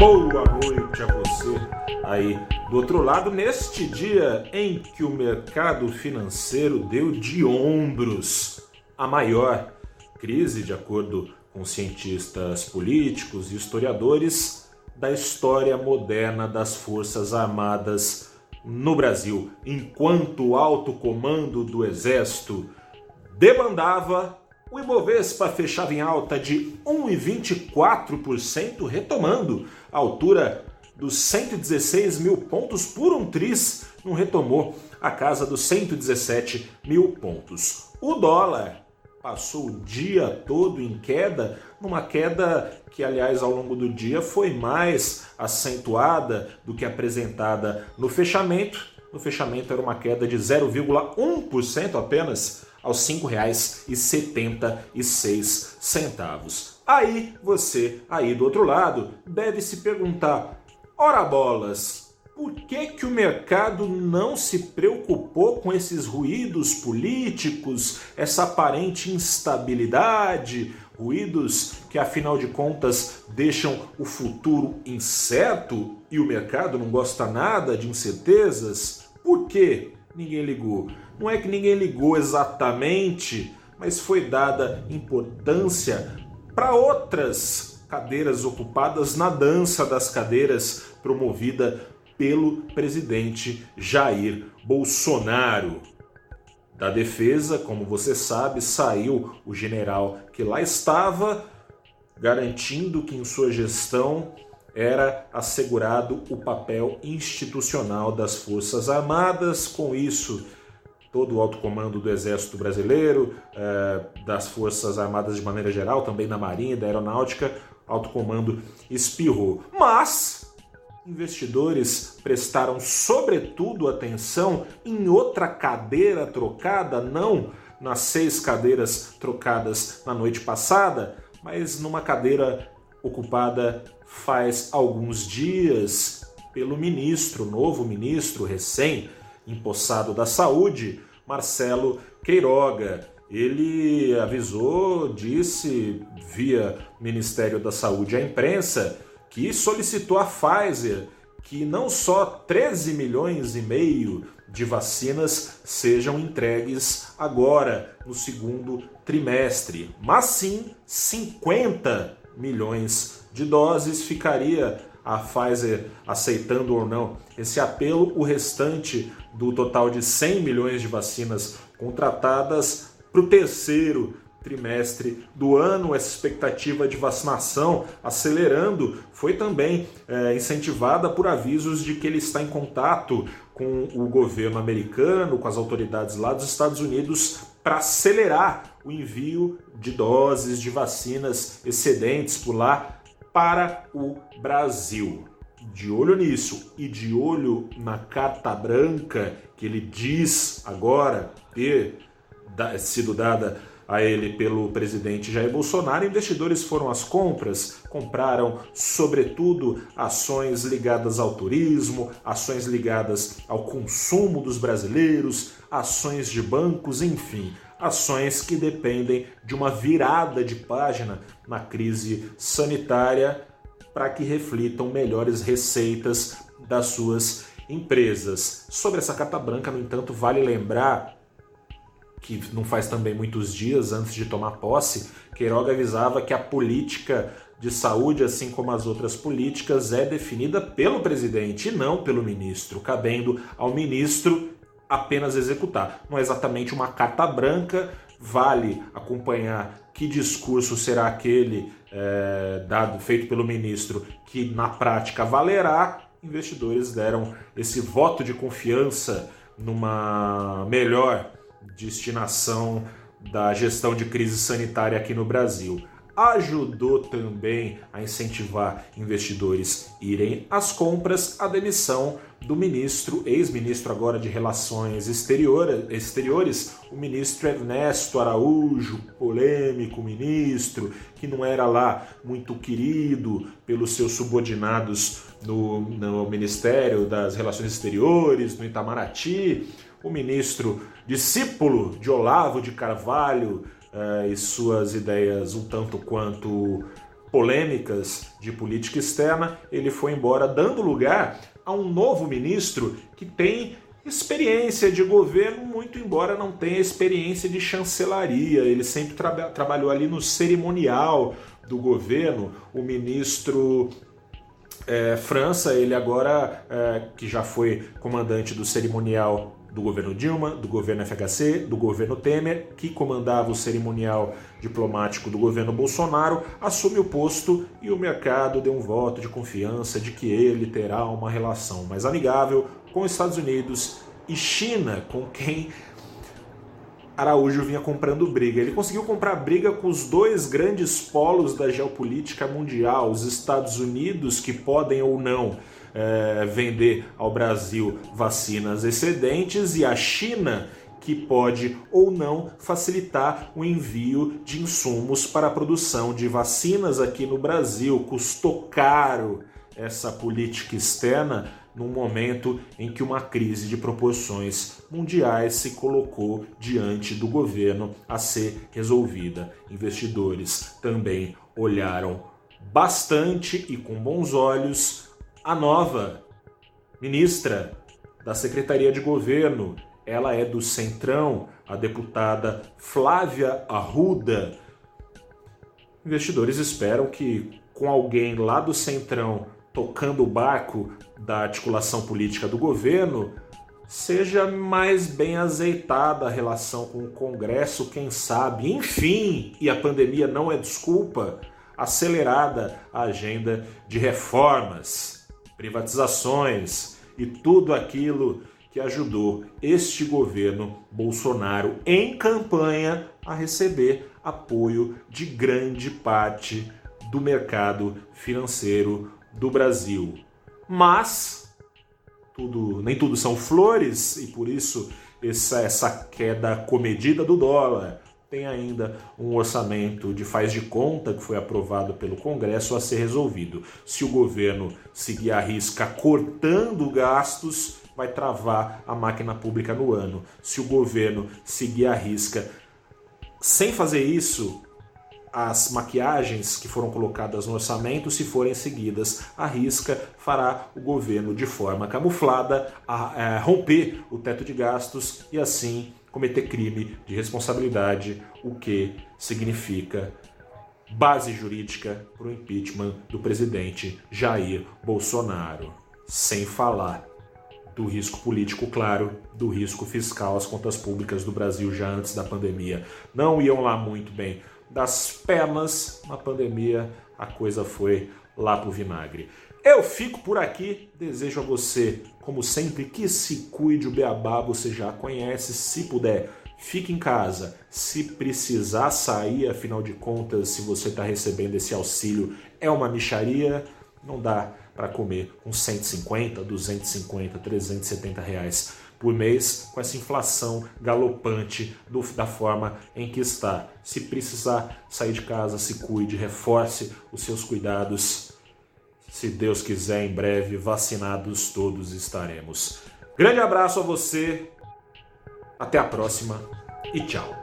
boa noite a você. Aí do outro lado, neste dia em que o mercado financeiro deu de ombros a maior crise, de acordo com cientistas políticos e historiadores, da história moderna das Forças Armadas no Brasil, enquanto o alto comando do Exército debandava o Ibovespa fechava em alta de 1,24%, retomando a altura dos 116 mil pontos por um tris, não retomou a casa dos 117 mil pontos. O dólar passou o dia todo em queda, numa queda que, aliás, ao longo do dia foi mais acentuada do que apresentada no fechamento. No fechamento era uma queda de 0,1% apenas aos R$ 5,76. Aí você, aí do outro lado, deve se perguntar: ora bolas, por que, que o mercado não se preocupou com esses ruídos políticos, essa aparente instabilidade, ruídos que afinal de contas deixam o futuro incerto e o mercado não gosta nada de incertezas? Por que ninguém ligou? Não é que ninguém ligou exatamente, mas foi dada importância para outras cadeiras ocupadas na dança das cadeiras promovida pelo presidente Jair Bolsonaro. Da defesa, como você sabe, saiu o general que lá estava, garantindo que em sua gestão era assegurado o papel institucional das Forças Armadas. Com isso, todo o alto comando do Exército Brasileiro, é, das Forças Armadas de maneira geral, também da Marinha, da Aeronáutica, alto comando espirrou. Mas investidores prestaram sobretudo atenção em outra cadeira trocada, não nas seis cadeiras trocadas na noite passada, mas numa cadeira ocupada faz alguns dias pelo ministro, novo ministro recém empossado da Saúde, Marcelo Queiroga. Ele avisou, disse via Ministério da Saúde à imprensa que solicitou à Pfizer que não só 13 milhões e meio de vacinas sejam entregues agora, no segundo trimestre, mas sim 50 milhões de doses ficaria a Pfizer aceitando ou não esse apelo, o restante do total de 100 milhões de vacinas contratadas para o terceiro trimestre do ano, essa expectativa de vacinação acelerando foi também é, incentivada por avisos de que ele está em contato com o governo americano, com as autoridades lá dos Estados Unidos, para acelerar o envio de doses de vacinas excedentes por lá para o Brasil. De olho nisso e de olho na carta branca que ele diz agora ter sido dada a ele pelo presidente Jair Bolsonaro, investidores foram às compras, compraram sobretudo ações ligadas ao turismo, ações ligadas ao consumo dos brasileiros, ações de bancos, enfim, ações que dependem de uma virada de página na crise sanitária para que reflitam melhores receitas das suas empresas. Sobre essa carta branca, no entanto, vale lembrar que não faz também muitos dias antes de tomar posse, Queiroga avisava que a política de saúde, assim como as outras políticas, é definida pelo presidente e não pelo ministro, cabendo ao ministro apenas executar. Não é exatamente uma carta branca, vale acompanhar que discurso será aquele é, dado feito pelo ministro que na prática valerá. Investidores deram esse voto de confiança numa melhor destinação da gestão de crise sanitária aqui no Brasil. Ajudou também a incentivar investidores irem às compras a demissão do ministro, ex-ministro agora de Relações Exteriores, o ministro Ernesto Araújo, polêmico ministro, que não era lá muito querido pelos seus subordinados no, no Ministério das Relações Exteriores, no Itamaraty, o ministro discípulo de Olavo de Carvalho, uh, e suas ideias um tanto quanto polêmicas de política externa, ele foi embora, dando lugar a um novo ministro que tem experiência de governo, muito embora não tenha experiência de chancelaria. Ele sempre tra trabalhou ali no cerimonial do governo. O ministro é, França, ele agora, é, que já foi comandante do cerimonial do governo Dilma, do governo FHC, do governo Temer, que comandava o cerimonial diplomático do governo Bolsonaro, assume o posto e o mercado deu um voto de confiança de que ele terá uma relação mais amigável com os Estados Unidos e China, com quem Araújo vinha comprando briga. Ele conseguiu comprar briga com os dois grandes polos da geopolítica mundial, os Estados Unidos, que podem ou não é, vender ao Brasil vacinas excedentes, e a China, que pode ou não facilitar o envio de insumos para a produção de vacinas aqui no Brasil. Custou caro essa política externa num momento em que uma crise de proporções mundiais se colocou diante do governo a ser resolvida. Investidores também olharam bastante e com bons olhos a nova ministra da Secretaria de Governo. Ela é do Centrão, a deputada Flávia Arruda. Investidores esperam que com alguém lá do Centrão tocando o barco da articulação política do governo, seja mais bem azeitada a relação com o Congresso, quem sabe, enfim, e a pandemia não é desculpa, acelerada a agenda de reformas, privatizações e tudo aquilo que ajudou este governo Bolsonaro em campanha a receber apoio de grande parte do mercado financeiro do Brasil. Mas tudo, nem tudo são flores e por isso essa, essa queda comedida do dólar. Tem ainda um orçamento de faz de conta que foi aprovado pelo Congresso a ser resolvido. Se o governo seguir a risca cortando gastos, vai travar a máquina pública no ano. Se o governo seguir a risca sem fazer isso, as maquiagens que foram colocadas no orçamento, se forem seguidas à risca, fará o governo de forma camuflada a, a romper o teto de gastos e assim cometer crime de responsabilidade, o que significa base jurídica para o impeachment do presidente Jair Bolsonaro. Sem falar do risco político, claro, do risco fiscal. As contas públicas do Brasil já antes da pandemia não iam lá muito bem das pernas, na pandemia a coisa foi lá pro vinagre. Eu fico por aqui, desejo a você, como sempre, que se cuide o beabá, você já conhece, se puder, fique em casa. Se precisar sair, afinal de contas, se você está recebendo esse auxílio, é uma micharia, não dá para comer uns 150, 250, 370 reais por mês com essa inflação galopante do, da forma em que está. Se precisar sair de casa, se cuide, reforce os seus cuidados. Se Deus quiser, em breve, vacinados todos estaremos. Grande abraço a você, até a próxima e tchau.